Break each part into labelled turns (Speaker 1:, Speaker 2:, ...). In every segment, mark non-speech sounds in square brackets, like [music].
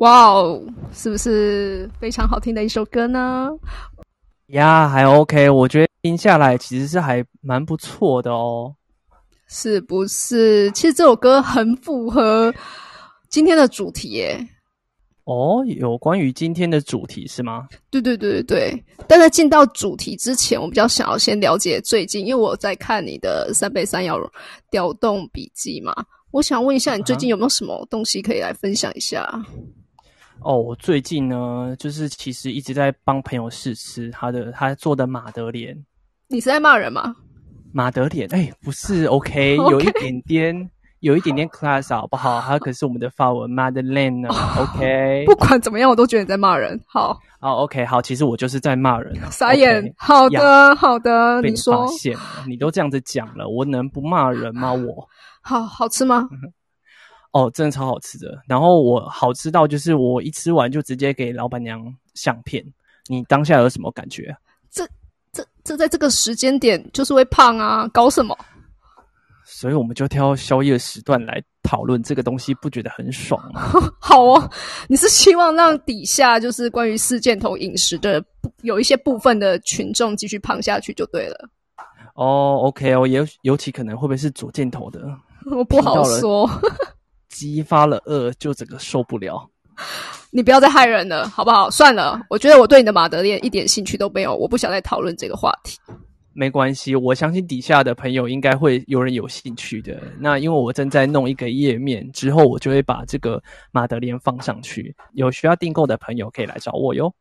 Speaker 1: 哇哦，是不是非常好听的一首歌呢？
Speaker 2: 呀，还 OK，我觉得听下来其实是还蛮不错的哦。
Speaker 1: 是不是？其实这首歌很符合今天的主题耶。
Speaker 2: 哦，有关于今天的主题是吗？
Speaker 1: 对对对对对。但在进到主题之前，我比较想要先了解最近，因为我在看你的三倍三摇调动笔记嘛，我想问一下，你最近有没有什么东西可以来分享一下？
Speaker 2: 哦，我最近呢，就是其实一直在帮朋友试吃他的他做的马德莲。
Speaker 1: 你是在骂人吗？
Speaker 2: 马德莲，哎，不是，OK，[laughs] 有一点点，有一点点 class 好不好？他可是我们的法文 Madeleine 呢，OK。
Speaker 1: 不管怎么样，我都觉得你在骂人。好，
Speaker 2: 好，OK，好，其实我就是在骂人。
Speaker 1: 傻眼。好的，好的，你说。
Speaker 2: 你都这样子讲了，我能不骂人吗？我。
Speaker 1: 好好吃吗？
Speaker 2: 哦，真的超好吃的。然后我好吃到就是我一吃完就直接给老板娘相片。你当下有什么感觉？
Speaker 1: 这、这、这在这个时间点就是会胖啊？搞什么？
Speaker 2: 所以我们就挑宵夜时段来讨论这个东西，不觉得很爽吗？[laughs]
Speaker 1: 好哦，你是希望让底下就是关于四箭头饮食的有一些部分的群众继续胖下去就对了。
Speaker 2: 哦，OK 哦，尤尤其可能会不会是左箭头的？[laughs]
Speaker 1: 我不好说。
Speaker 2: 激发了恶，就整个受不了。[laughs]
Speaker 1: 你不要再害人了，好不好？算了，我觉得我对你的马德莲一点兴趣都没有，我不想再讨论这个话题。
Speaker 2: 没关系，我相信底下的朋友应该会有人有兴趣的。那因为我正在弄一个页面，之后我就会把这个马德莲放上去，有需要订购的朋友可以来找我哟。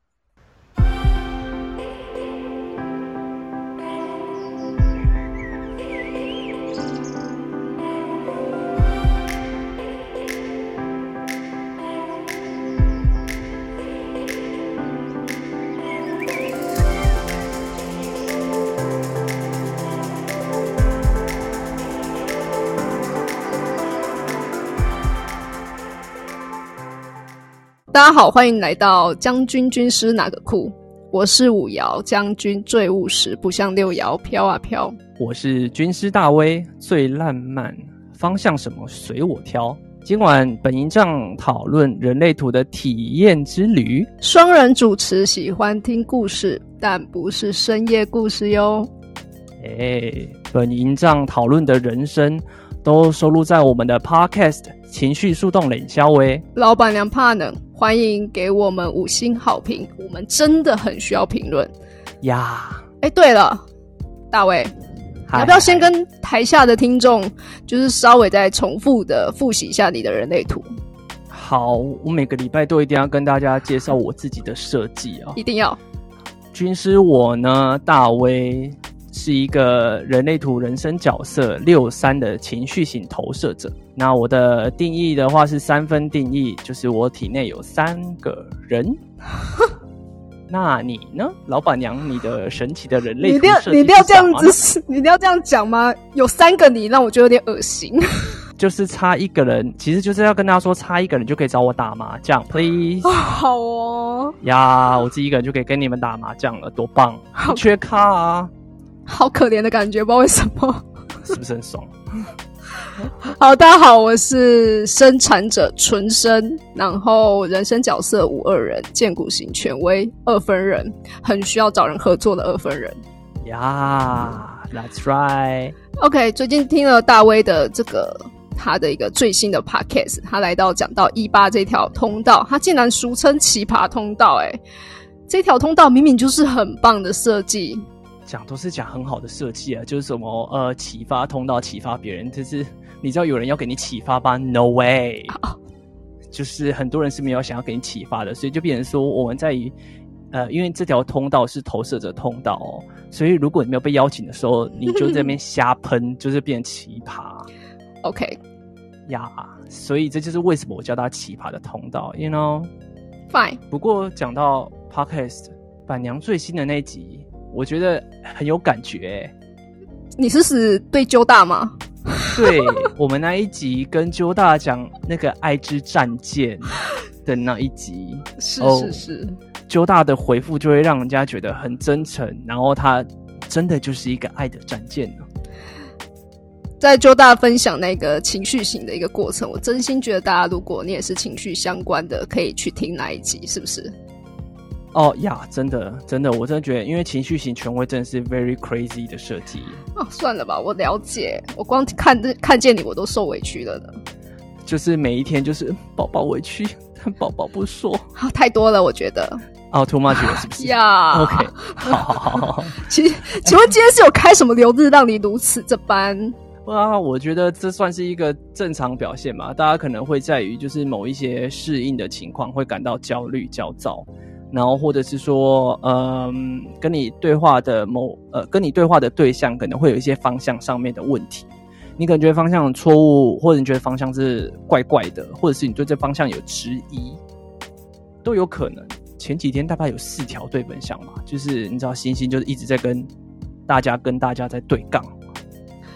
Speaker 1: 大家好，欢迎来到将军军师哪个酷？我是五爻将军，最务实，不像六爻飘啊飘。
Speaker 2: 我是军师大威，最烂漫，方向什么随我挑。今晚本营帐讨论人类图的体验之旅，
Speaker 1: 双人主持，喜欢听故事，但不是深夜故事哟。
Speaker 2: 哎，本营帐讨论的人生都收录在我们的 Podcast。情绪速动冷消微，
Speaker 1: 老板娘怕冷，欢迎给我们五星好评，我们真的很需要评论
Speaker 2: 呀！
Speaker 1: 哎，对了，大卫，要不要先跟台下的听众，就是稍微再重复的复习一下你的人类图？
Speaker 2: 好，我每个礼拜都一定要跟大家介绍我自己的设计啊，
Speaker 1: 一定要。
Speaker 2: 军师我呢，大威。是一个人类图人生角色六三的情绪型投射者。那我的定义的话是三分定义，就是我体内有三个人。[laughs] 那你呢，老板娘？你的神奇的人类，
Speaker 1: 你一定要你一定要这样子，你一定要这样讲吗？有三个你，让我觉得有点恶心。[laughs]
Speaker 2: 就是差一个人，其实就是要跟大家说，差一个人就可以找我打麻将，please。[laughs]
Speaker 1: 好哦。
Speaker 2: 呀，我自己一个人就可以跟你们打麻将了，多棒！缺卡啊。
Speaker 1: 好可怜的感觉，不知道为什么，
Speaker 2: 是不是很爽？[laughs]
Speaker 1: 好，大家好，我是生产者纯生，然后人生角色五二人，剑骨型权威二分人，很需要找人合作的二分人。
Speaker 2: 呀，That's right。
Speaker 1: OK，最近听了大威的这个他的一个最新的 Podcast，他来到讲到一八这条通道，他竟然俗称奇葩通道，哎，这条通道明明就是很棒的设计。
Speaker 2: 讲都是讲很好的设计啊，就是什么呃启发通道启发别人，就是你知道有人要给你启发吧？No way，[laughs] 就是很多人是没有想要给你启发的，所以就变成说我们在于呃，因为这条通道是投射者通道，哦，所以如果你没有被邀请的时候，你就在那边 [laughs] 瞎喷，就是变奇葩。
Speaker 1: OK，
Speaker 2: 呀，所以这就是为什么我叫它奇葩的通道，You
Speaker 1: know？Fine。
Speaker 2: 不过讲到 Podcast 板娘最新的那集。我觉得很有感觉，
Speaker 1: 你是指对鸠大吗？
Speaker 2: 对我们那一集跟鸠大讲那个爱之战舰的那一集，
Speaker 1: 是是是，
Speaker 2: 鸠大的回复就会让人家觉得很真诚，然后他真的就是一个爱的战舰呢。
Speaker 1: 在周大分享那个情绪型的一个过程，我真心觉得大家，如果你也是情绪相关的，可以去听那一集，是不是？
Speaker 2: 哦呀，真的真的，我真的觉得，因为情绪型权威真的是 very crazy 的设计。
Speaker 1: 哦，算了吧，我了解，我光看看见你，我都受委屈了呢。
Speaker 2: 就是每一天，就是宝宝委屈，但宝宝不说，
Speaker 1: 啊，太多了，我觉得。
Speaker 2: 哦，too much 了，是不是？[laughs]
Speaker 1: 呀
Speaker 2: ，OK，好好好好。[laughs]
Speaker 1: 其实，请问今天是有开什么流日让你如此这般？
Speaker 2: 啊，我觉得这算是一个正常表现吧。大家可能会在于就是某一些适应的情况会感到焦虑、焦躁，然后或者是说，嗯，跟你对话的某呃，跟你对话的对象可能会有一些方向上面的问题。你可能觉得方向错误，或者你觉得方向是怪怪的，或者是你对这方向有质疑，都有可能。前几天大概有四条对本项嘛，就是你知道星星就是一直在跟大家跟大家在对杠。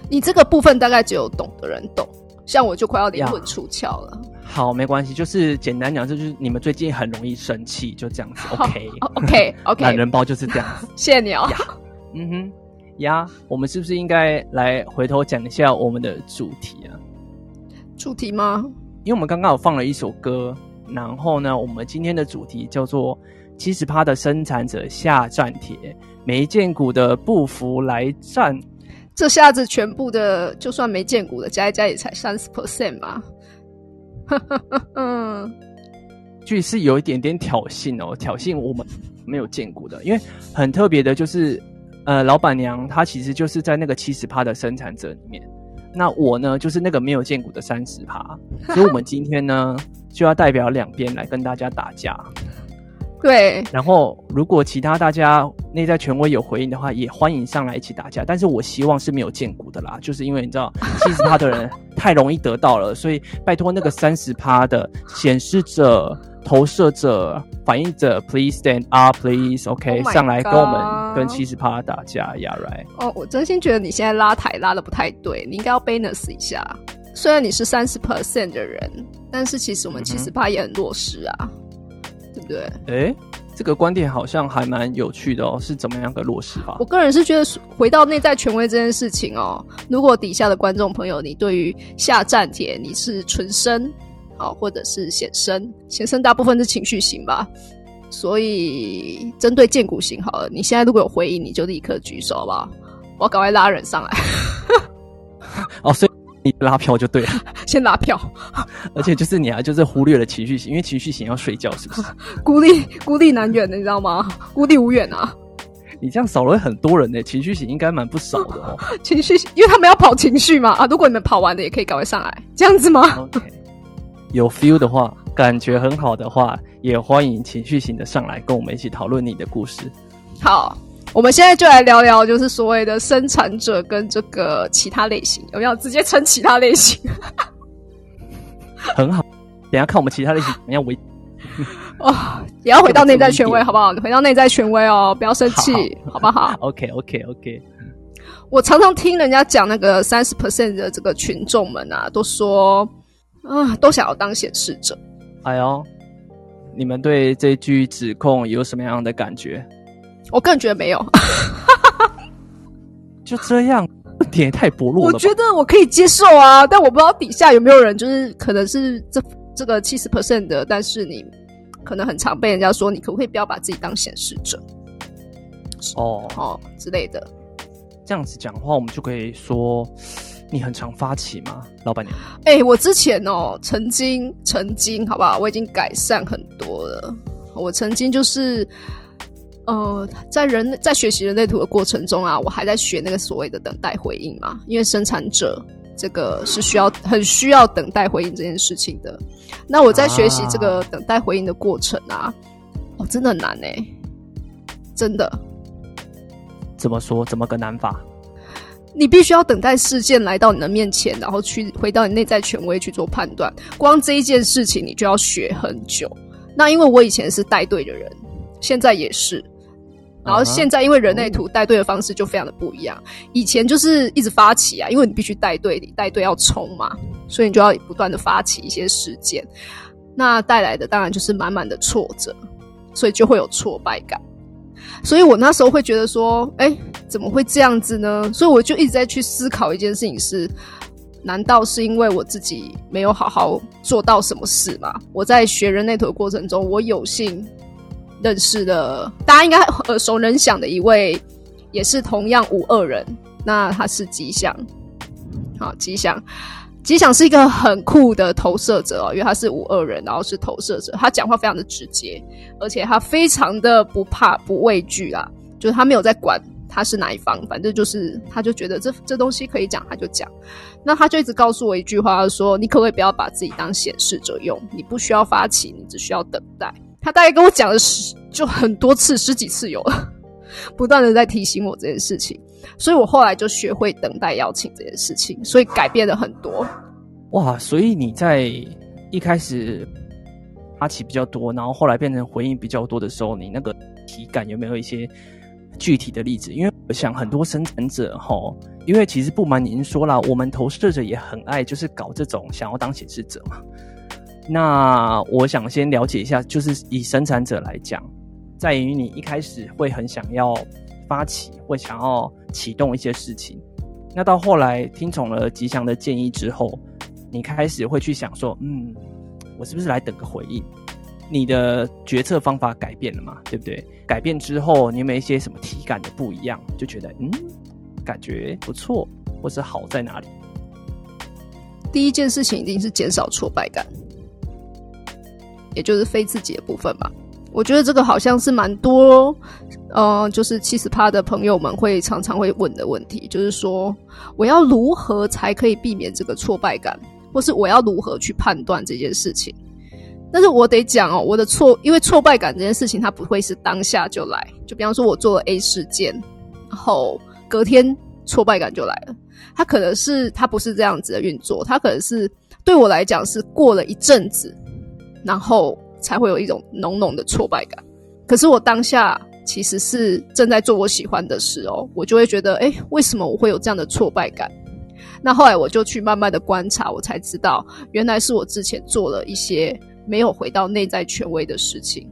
Speaker 1: 你这个部分大概只有懂的人懂，像我就快要灵魂出窍了。
Speaker 2: 好，没关系，就是简单讲，就是你们最近很容易生气，就这样子。
Speaker 1: OK，OK，OK，[laughs]
Speaker 2: 懒人包就是这样子。[laughs]
Speaker 1: 谢谢你哦。[laughs]
Speaker 2: 嗯哼，呀，我们是不是应该来回头讲一下我们的主题啊？
Speaker 1: 主题吗？
Speaker 2: 因为我们刚刚有放了一首歌，然后呢，我们今天的主题叫做“七十趴的生产者下战帖，没见股的不服来战”。
Speaker 1: 这下子全部的，就算没见股的加一加也才三十 percent 嘛，
Speaker 2: 嗯，[laughs] 就是有一点点挑衅哦，挑衅我们没有见过的，因为很特别的就是，呃，老板娘她其实就是在那个七十趴的生产者里面，那我呢就是那个没有见过的三十趴，所以我们今天呢就要代表两边来跟大家打架。
Speaker 1: 对，
Speaker 2: 然后如果其他大家内在权威有回应的话，也欢迎上来一起打架。但是我希望是没有见骨的啦，就是因为你知道 [laughs] 七十趴的人太容易得到了，所以拜托那个三十趴的显示者、投射者、反应者，please stand up，please，OK，上来跟我们跟七十趴打架呀，right？
Speaker 1: 哦，我真心觉得你现在拉台拉的不太对，你应该要 balance 一下。虽然你是三十 percent 的人，但是其实我们七十趴也很弱势啊。对不对？
Speaker 2: 哎，这个观点好像还蛮有趣的哦，是怎么样个落实法？
Speaker 1: 我个人是觉得，回到内在权威这件事情哦，如果底下的观众朋友，你对于下站帖你是纯生，好，或者是显生，显生大部分是情绪型吧，所以针对剑骨型好了，你现在如果有回应，你就立刻举手好不好？我要赶快拉人上来。[laughs]
Speaker 2: 哦，所以。你拉票就对了，[laughs]
Speaker 1: 先拉票，[laughs]
Speaker 2: 而且就是你啊，就是忽略了情绪型，因为情绪型要睡觉，是不是？[laughs]
Speaker 1: 孤立孤立难远的，你知道吗？孤立无援啊！
Speaker 2: 你这样少了很多人呢，情绪型应该蛮不少的哦。
Speaker 1: 情绪，因为他们要跑情绪嘛啊！如果你们跑完的，也可以赶快上来，这样子吗
Speaker 2: 有 feel 的话，感觉很好的话，也欢迎情绪型的上来跟我们一起讨论你的故事。
Speaker 1: 好。我们现在就来聊聊，就是所谓的生产者跟这个其他类型，有没有直接称其他类型？
Speaker 2: 很好，等下看我们其他类型怎么样？为 [laughs]
Speaker 1: 哦，也要回到内在权威，好不好？回到内在权威哦，不要生气，好不好？[laughs]
Speaker 2: OK，OK，OK。
Speaker 1: 我常常听人家讲那个三十 percent 的这个群众们啊，都说啊，都想要当显示者。
Speaker 2: 哎呦，你们对这句指控有什么样的感觉？
Speaker 1: 我个人觉得没有，[laughs]
Speaker 2: 就这样，点也太薄弱
Speaker 1: 了。我觉得我可以接受啊，但我不知道底下有没有人，就是可能是这这个七十 percent 的，但是你可能很常被人家说，你可不可以不要把自己当显示者？
Speaker 2: 哦
Speaker 1: 哦之类的。
Speaker 2: 这样子讲话，我们就可以说你很常发起吗，老板娘？
Speaker 1: 哎，我之前哦，曾经曾经，好不好？我已经改善很多了。我曾经就是。呃，在人在学习人类图的过程中啊，我还在学那个所谓的等待回应嘛，因为生产者这个是需要很需要等待回应这件事情的。那我在学习这个等待回应的过程啊，哦，真的很难哎，真的。
Speaker 2: 怎么说？怎么个难法？
Speaker 1: 你必须要等待事件来到你的面前，然后去回到你内在权威去做判断。光这一件事情，你就要学很久。那因为我以前是带队的人，现在也是。然后现在，因为人类图带队的方式就非常的不一样。以前就是一直发起啊，因为你必须带队，你带队要冲嘛，所以你就要不断的发起一些事件。那带来的当然就是满满的挫折，所以就会有挫败感。所以我那时候会觉得说，哎，怎么会这样子呢？所以我就一直在去思考一件事情是。难道是因为我自己没有好好做到什么事吗？我在学人类图的过程中，我有幸认识了大家应该耳熟能详的一位，也是同样五二人。那他是吉祥，好，吉祥，吉祥是一个很酷的投射者哦，因为他是五二人，然后是投射者，他讲话非常的直接，而且他非常的不怕不畏惧啦，就是他没有在管。他是哪一方？反正就是，他就觉得这这东西可以讲，他就讲。那他就一直告诉我一句话，说：“你可不可以不要把自己当显示者用？你不需要发起，你只需要等待。”他大概跟我讲了十，就很多次，十几次有了，不断的在提醒我这件事情。所以我后来就学会等待邀请这件事情，所以改变了很多。
Speaker 2: 哇！所以你在一开始发起比较多，然后后来变成回应比较多的时候，你那个体感有没有一些？具体的例子，因为我想很多生产者哈，因为其实不瞒您说了，我们投射者也很爱就是搞这种想要当显示者嘛。那我想先了解一下，就是以生产者来讲，在于你一开始会很想要发起，会想要启动一些事情，那到后来听从了吉祥的建议之后，你开始会去想说，嗯，我是不是来等个回应？你的决策方法改变了嘛？对不对？改变之后，你有没有一些什么体感的不一样？就觉得嗯，感觉不错，或是好在哪里？
Speaker 1: 第一件事情一定是减少挫败感，也就是非自己的部分吧。我觉得这个好像是蛮多，呃，就是七十趴的朋友们会常常会问的问题，就是说我要如何才可以避免这个挫败感，或是我要如何去判断这件事情？但是我得讲哦，我的挫，因为挫败感这件事情，它不会是当下就来。就比方说，我做了 A 事件，然后隔天挫败感就来了。它可能是它不是这样子的运作，它可能是对我来讲是过了一阵子，然后才会有一种浓浓的挫败感。可是我当下其实是正在做我喜欢的事哦，我就会觉得，哎，为什么我会有这样的挫败感？那后来我就去慢慢的观察，我才知道，原来是我之前做了一些。没有回到内在权威的事情，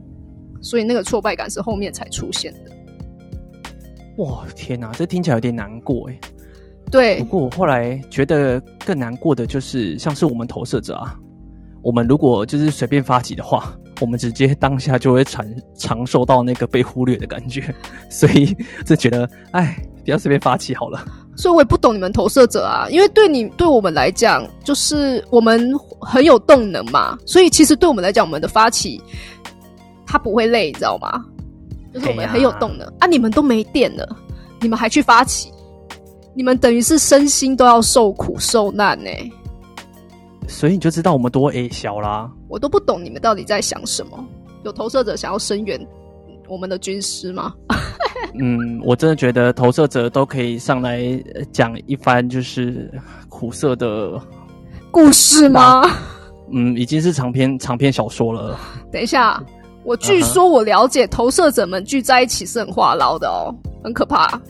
Speaker 1: 所以那个挫败感是后面才出现的。
Speaker 2: 哇，天哪，这听起来有点难过哎。
Speaker 1: 对，
Speaker 2: 不过我后来觉得更难过的就是，像是我们投射者啊，我们如果就是随便发起的话，[laughs] 我们直接当下就会尝尝受到那个被忽略的感觉，[laughs] 所以就觉得，哎，不要随便发起好了。
Speaker 1: 所以我也不懂你们投射者啊，因为对你对我们来讲，就是我们很有动能嘛，所以其实对我们来讲，我们的发起，它不会累，你知道吗？就是我们很有动能啊，你们都没电了，你们还去发起，你们等于是身心都要受苦受难呢。
Speaker 2: 所以你就知道我们多 A 小啦。
Speaker 1: 我都不懂你们到底在想什么，有投射者想要声援我们的军师吗？[laughs]
Speaker 2: 嗯，我真的觉得投射者都可以上来讲一番就是苦涩的
Speaker 1: 故事吗？[laughs]
Speaker 2: 嗯，已经是长篇长篇小说了。
Speaker 1: 等一下，我据说我了解投射者们聚在一起是很话痨的哦，很可怕。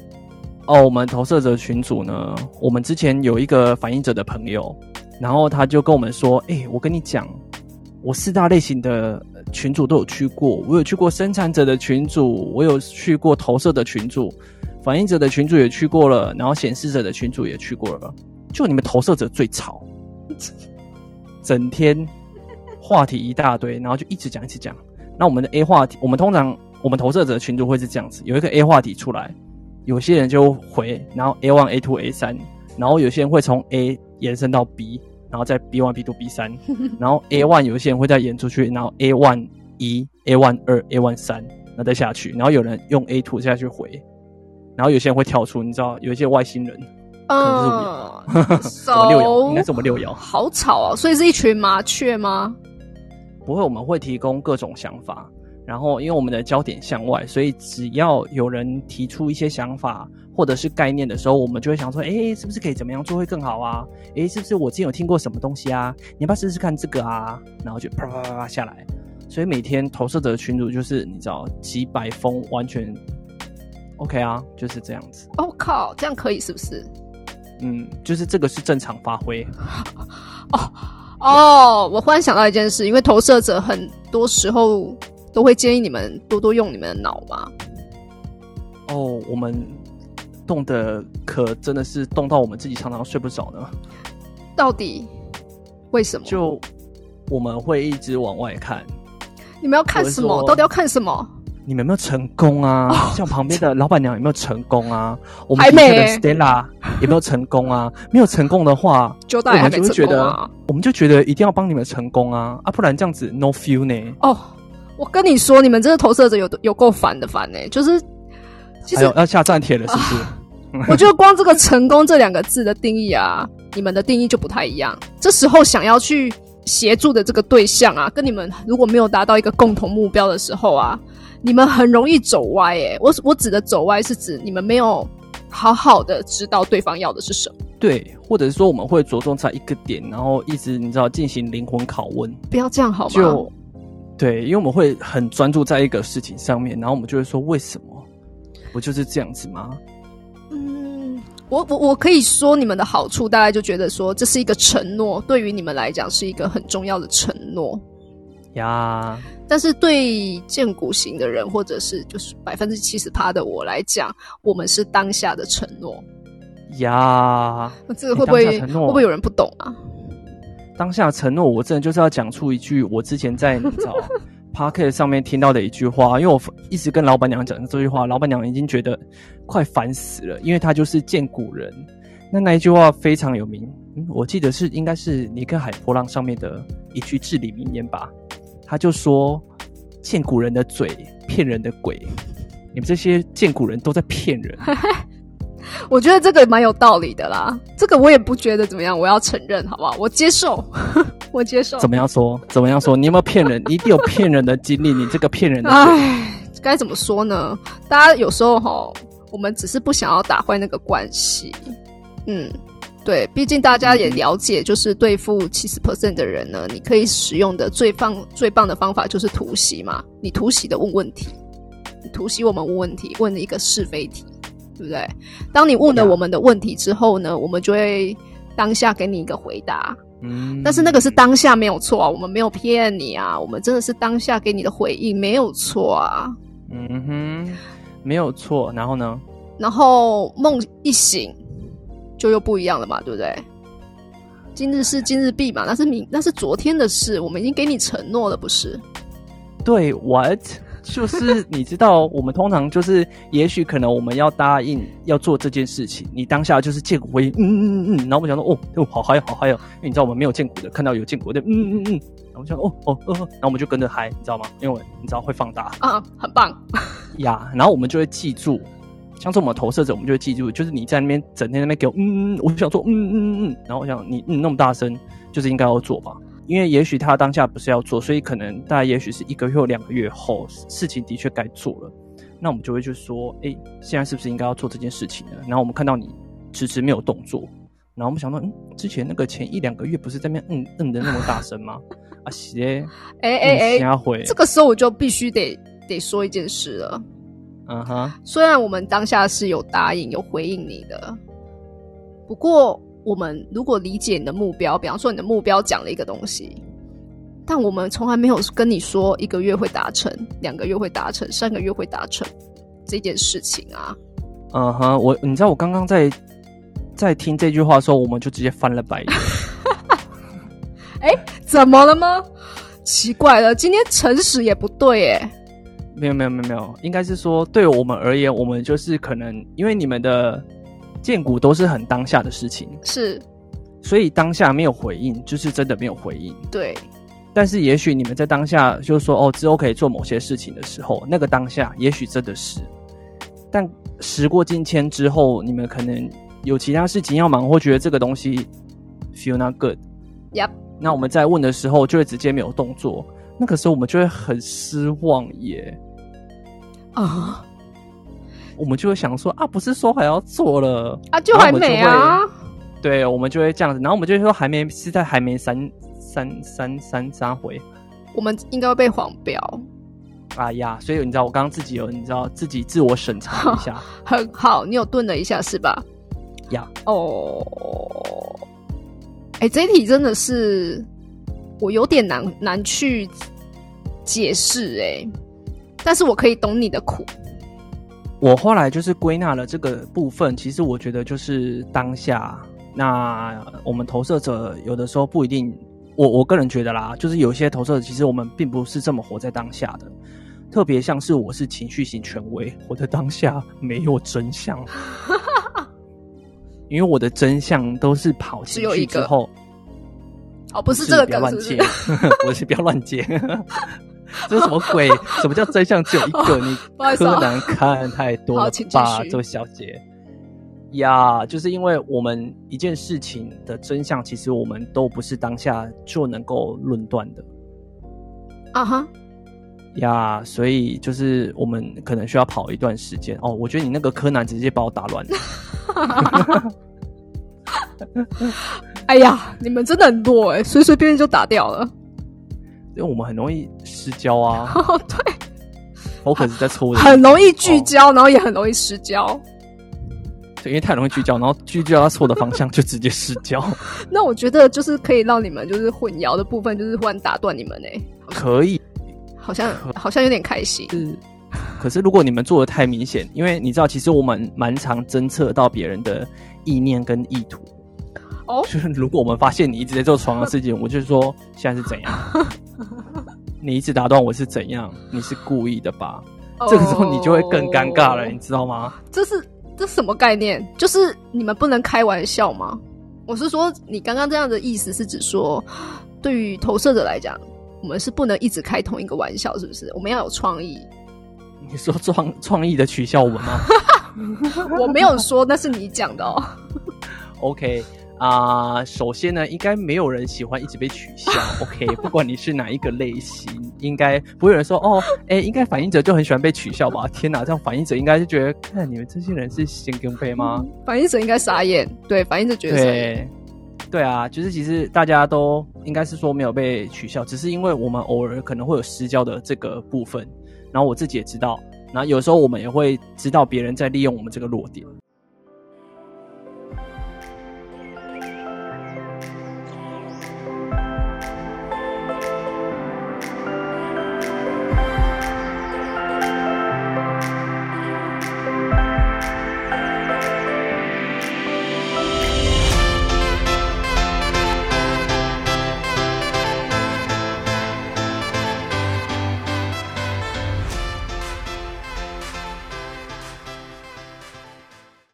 Speaker 2: 哦，我们投射者群组呢，我们之前有一个反应者的朋友，然后他就跟我们说：“哎，我跟你讲，我四大类型的。”群主都有去过，我有去过生产者的群主，我有去过投射的群主，反应者的群主也去过了，然后显示者的群主也去过了。就你们投射者最吵，[laughs] 整天话题一大堆，然后就一直讲一直讲。那我们的 A 话题，我们通常我们投射者的群主会是这样子：有一个 A 话题出来，有些人就回，然后 A one、A two、A 三，然后有些人会从 A 延伸到 B。然后再 B one B two B 三，[laughs] 然后 A one 有些人会再演出去，然后 A one 一 A one 二 A one 三，那再下去，然后有人用 A two 下去回，然后有些人会跳出，你知道有一些外星人，嗯，[laughs] 什么六爻？应该是我们六爻，
Speaker 1: 好吵啊！所以是一群麻雀吗？
Speaker 2: 不会，我们会提供各种想法。然后，因为我们的焦点向外，所以只要有人提出一些想法或者是概念的时候，我们就会想说：哎，是不是可以怎么样做会更好啊？哎，是不是我之前有听过什么东西啊？你要不要试试看这个啊？然后就啪啪啪啪下来。所以每天投射者的群组就是你知道几百封，完全 OK 啊，就是这样子。
Speaker 1: 哦靠，这样可以是不是？
Speaker 2: 嗯，就是这个是正常发挥。[laughs]
Speaker 1: 哦哦，我忽然想到一件事，因为投射者很多时候。都会建议你们多多用你们的脑吗，
Speaker 2: 哦，我们动的可真的是动到我们自己常常睡不着呢。
Speaker 1: 到底为什么？
Speaker 2: 就我们会一直往外看，
Speaker 1: 你们要看什么？到底要看什么？
Speaker 2: 你们有没有成功啊？像旁边的老板娘有没有成功啊？我
Speaker 1: 们
Speaker 2: 的 Stella 有没有成功啊？没有成功的话，就我们就会觉得，我们就觉得一定要帮你们成功啊！啊，不然这样子 no feel 呢？
Speaker 1: 哦，我跟你说，你们这个投射者有有够烦的烦呢，就是
Speaker 2: 其实要下站帖了，是不是？
Speaker 1: 我觉得光这个“成功”这两个字的定义啊，你们的定义就不太一样。这时候想要去协助的这个对象啊，跟你们如果没有达到一个共同目标的时候啊。你们很容易走歪，诶，我我指的走歪是指你们没有好好的知道对方要的是什么。
Speaker 2: 对，或者是说我们会着重在一个点，然后一直你知道进行灵魂拷问。
Speaker 1: 不要这样好吗？
Speaker 2: 就对，因为我们会很专注在一个事情上面，然后我们就会说为什么？不就是这样子吗？
Speaker 1: 嗯，我我我可以说你们的好处，大概就觉得说这是一个承诺，对于你们来讲是一个很重要的承诺。
Speaker 2: 呀，
Speaker 1: 但是对建股型的人，或者是就是百分之七十趴的我来讲，我们是当下的承诺。
Speaker 2: 呀，
Speaker 1: 这个会不会会不会有人不懂啊？
Speaker 2: 当下承诺，我真的就是要讲出一句我之前在找 [laughs] Parket 上面听到的一句话，因为我一直跟老板娘讲这句话，老板娘已经觉得快烦死了，因为她就是见古人。那那一句话非常有名，嗯，我记得是应该是尼克海波浪上面的一句至理名言吧。他就说：“见古人的嘴骗人的鬼，你们这些见古人都在骗人。[laughs] ”
Speaker 1: [laughs] 我觉得这个蛮有道理的啦，这个我也不觉得怎么样，我要承认好不好？我接受，[laughs] 我接受。
Speaker 2: 怎么样说？怎么样说？你有没有骗人？你一定有骗人的经历，你这个骗人的。
Speaker 1: 唉，该怎么说呢？大家有时候哈，我们只是不想要打坏那个关系，嗯。对，毕竟大家也了解，就是对付七十 percent 的人呢，你可以使用的最棒、最棒的方法就是突袭嘛。你突袭的问问题，你突袭我们问问题，问一个是非题，对不对？当你问了我们的问题之后呢，我们就会当下给你一个回答。嗯，但是那个是当下没有错啊，我们没有骗你啊，我们真的是当下给你的回应没有错啊。
Speaker 2: 嗯哼，没有错。然后呢？
Speaker 1: 然后梦一醒。就又不一样了嘛，对不对？今日事 [laughs] 今日毕嘛，那是明那是昨天的事，我们已经给你承诺了，不是？
Speaker 2: 对，what？就是你知道，我们通常就是，也许可能我们要答应要做这件事情，你当下就是见骨回应，嗯嗯嗯嗯，然后我们想说，哦哦，好嗨好嗨哦，因为你知道我们没有见骨的，看到有见骨的，嗯嗯嗯，然后我想，哦哦哦，然后我们就跟着嗨，你知道吗？因为你知道会放大
Speaker 1: 啊，很 [laughs] 棒
Speaker 2: 呀，然后我们就会记住。像是我们投射者，我们就会记住，就是你在那边整天那边给我嗯嗯，我就想做嗯嗯嗯嗯，然后我想你嗯那么大声，就是应该要做吧？因为也许他当下不是要做，所以可能大概也许是一个月或两个月后，事情的确该做了，那我们就会去说，哎，现在是不是应该要做这件事情呢？然后我们看到你迟迟没有动作，然后我们想到，嗯，之前那个前一两个月不是在那边嗯嗯的那么大声吗？啊，谢，
Speaker 1: 哎哎哎，这个时候我就必须得得说一件事了。
Speaker 2: 嗯哼，
Speaker 1: 虽然我们当下是有答应、有回应你的，不过我们如果理解你的目标，比方说你的目标讲了一个东西，但我们从来没有跟你说一个月会达成、两个月会达成、三个月会达成这件事情啊。
Speaker 2: 嗯哼，我你知道我刚刚在在听这句话的时候，我们就直接翻了白眼。[laughs]
Speaker 1: 哎，怎么了吗？奇怪了，今天诚实也不对哎。
Speaker 2: 没有没有没有没有，应该是说对我们而言，我们就是可能因为你们的建股都是很当下的事情，
Speaker 1: 是，
Speaker 2: 所以当下没有回应，就是真的没有回应。
Speaker 1: 对，
Speaker 2: 但是也许你们在当下就是说哦之后可以做某些事情的时候，那个当下也许真的是，但时过境迁之后，你们可能有其他事情要忙，或觉得这个东西 feel not good。
Speaker 1: Yep，
Speaker 2: 那我们在问的时候就会直接没有动作。那个时候我们就会很失望耶，
Speaker 1: 啊，
Speaker 2: 我们就会想说啊，不是说还要做了
Speaker 1: 啊，就还没啊，
Speaker 2: 对，我们就会这样子，然后我们就会说还没是在还没三三三三三回，
Speaker 1: 我们应该会被黄标，
Speaker 2: 哎呀，所以你知道我刚刚自己有你知道自己自我审查一下，[laughs]
Speaker 1: 很好，你有顿了一下是吧？
Speaker 2: 呀，
Speaker 1: 哦，哎，这题真的是。我有点难难去解释哎，但是我可以懂你的苦。
Speaker 2: 我后来就是归纳了这个部分，其实我觉得就是当下，那我们投射者有的时候不一定，我我个人觉得啦，就是有些投射者其实我们并不是这么活在当下的，特别像是我是情绪型权威，我的当下没有真相，[laughs] 因为我的真相都是跑情绪之后，
Speaker 1: 哦，不是这个
Speaker 2: 不要乱
Speaker 1: 接，[laughs]
Speaker 2: 我是不要乱接。[laughs] 这是什么鬼？什么叫真相只有一个？你柯南看太多了吧，这位小姐呀？就是因为我们一件事情的真相，其实我们都不是当下就能够论断的。
Speaker 1: 啊哈
Speaker 2: 呀，所以就是我们可能需要跑一段时间哦。我觉得你那个柯南直接把我打乱了。[laughs]
Speaker 1: 哎呀，你们真的很弱哎，随随便便就打掉了。
Speaker 2: 因为我们很容易失焦啊！[laughs]
Speaker 1: 对，
Speaker 2: 我可是在抽的，
Speaker 1: 很容易聚焦，然后也很容易失焦。
Speaker 2: 对，因为太容易聚焦，然后聚焦到错的方向，就直接失焦。[laughs]
Speaker 1: 那我觉得就是可以让你们就是混淆的部分，就是忽然打断你们呢。
Speaker 2: 可以，
Speaker 1: 好像好像有点开心。
Speaker 2: 是，可是如果你们做的太明显，因为你知道，其实我们蛮常侦测到别人的意念跟意图。哦，就是如果我们发现你一直在做床的事情，我就说现在是怎样？[laughs] 你一直打断我是怎样？你是故意的吧？这个时候你就会更尴尬了，你知道吗？
Speaker 1: 这是这什么概念？就是你们不能开玩笑吗？我是说，你刚刚这样的意思是指说，对于投射者来讲，我们是不能一直开同一个玩笑，是不是？我们要有创意。
Speaker 2: 你说创创意的取笑我们吗？[laughs]
Speaker 1: 我没有说，那是你讲的哦。
Speaker 2: OK。啊，首先呢，应该没有人喜欢一直被取笑。[laughs] OK，不管你是哪一个类型，应该不会有人说哦，[laughs] 哎，应该反应者就很喜欢被取笑吧？天哪，这样反应者应该就觉得，看你们这些人是先跟背吗？
Speaker 1: 反应者应该傻眼，对，反应者觉得
Speaker 2: 对，对啊，就是其实大家都应该是说没有被取笑，只是因为我们偶尔可能会有私交的这个部分，然后我自己也知道。然后有时候我们也会知道别人在利用我们这个弱点，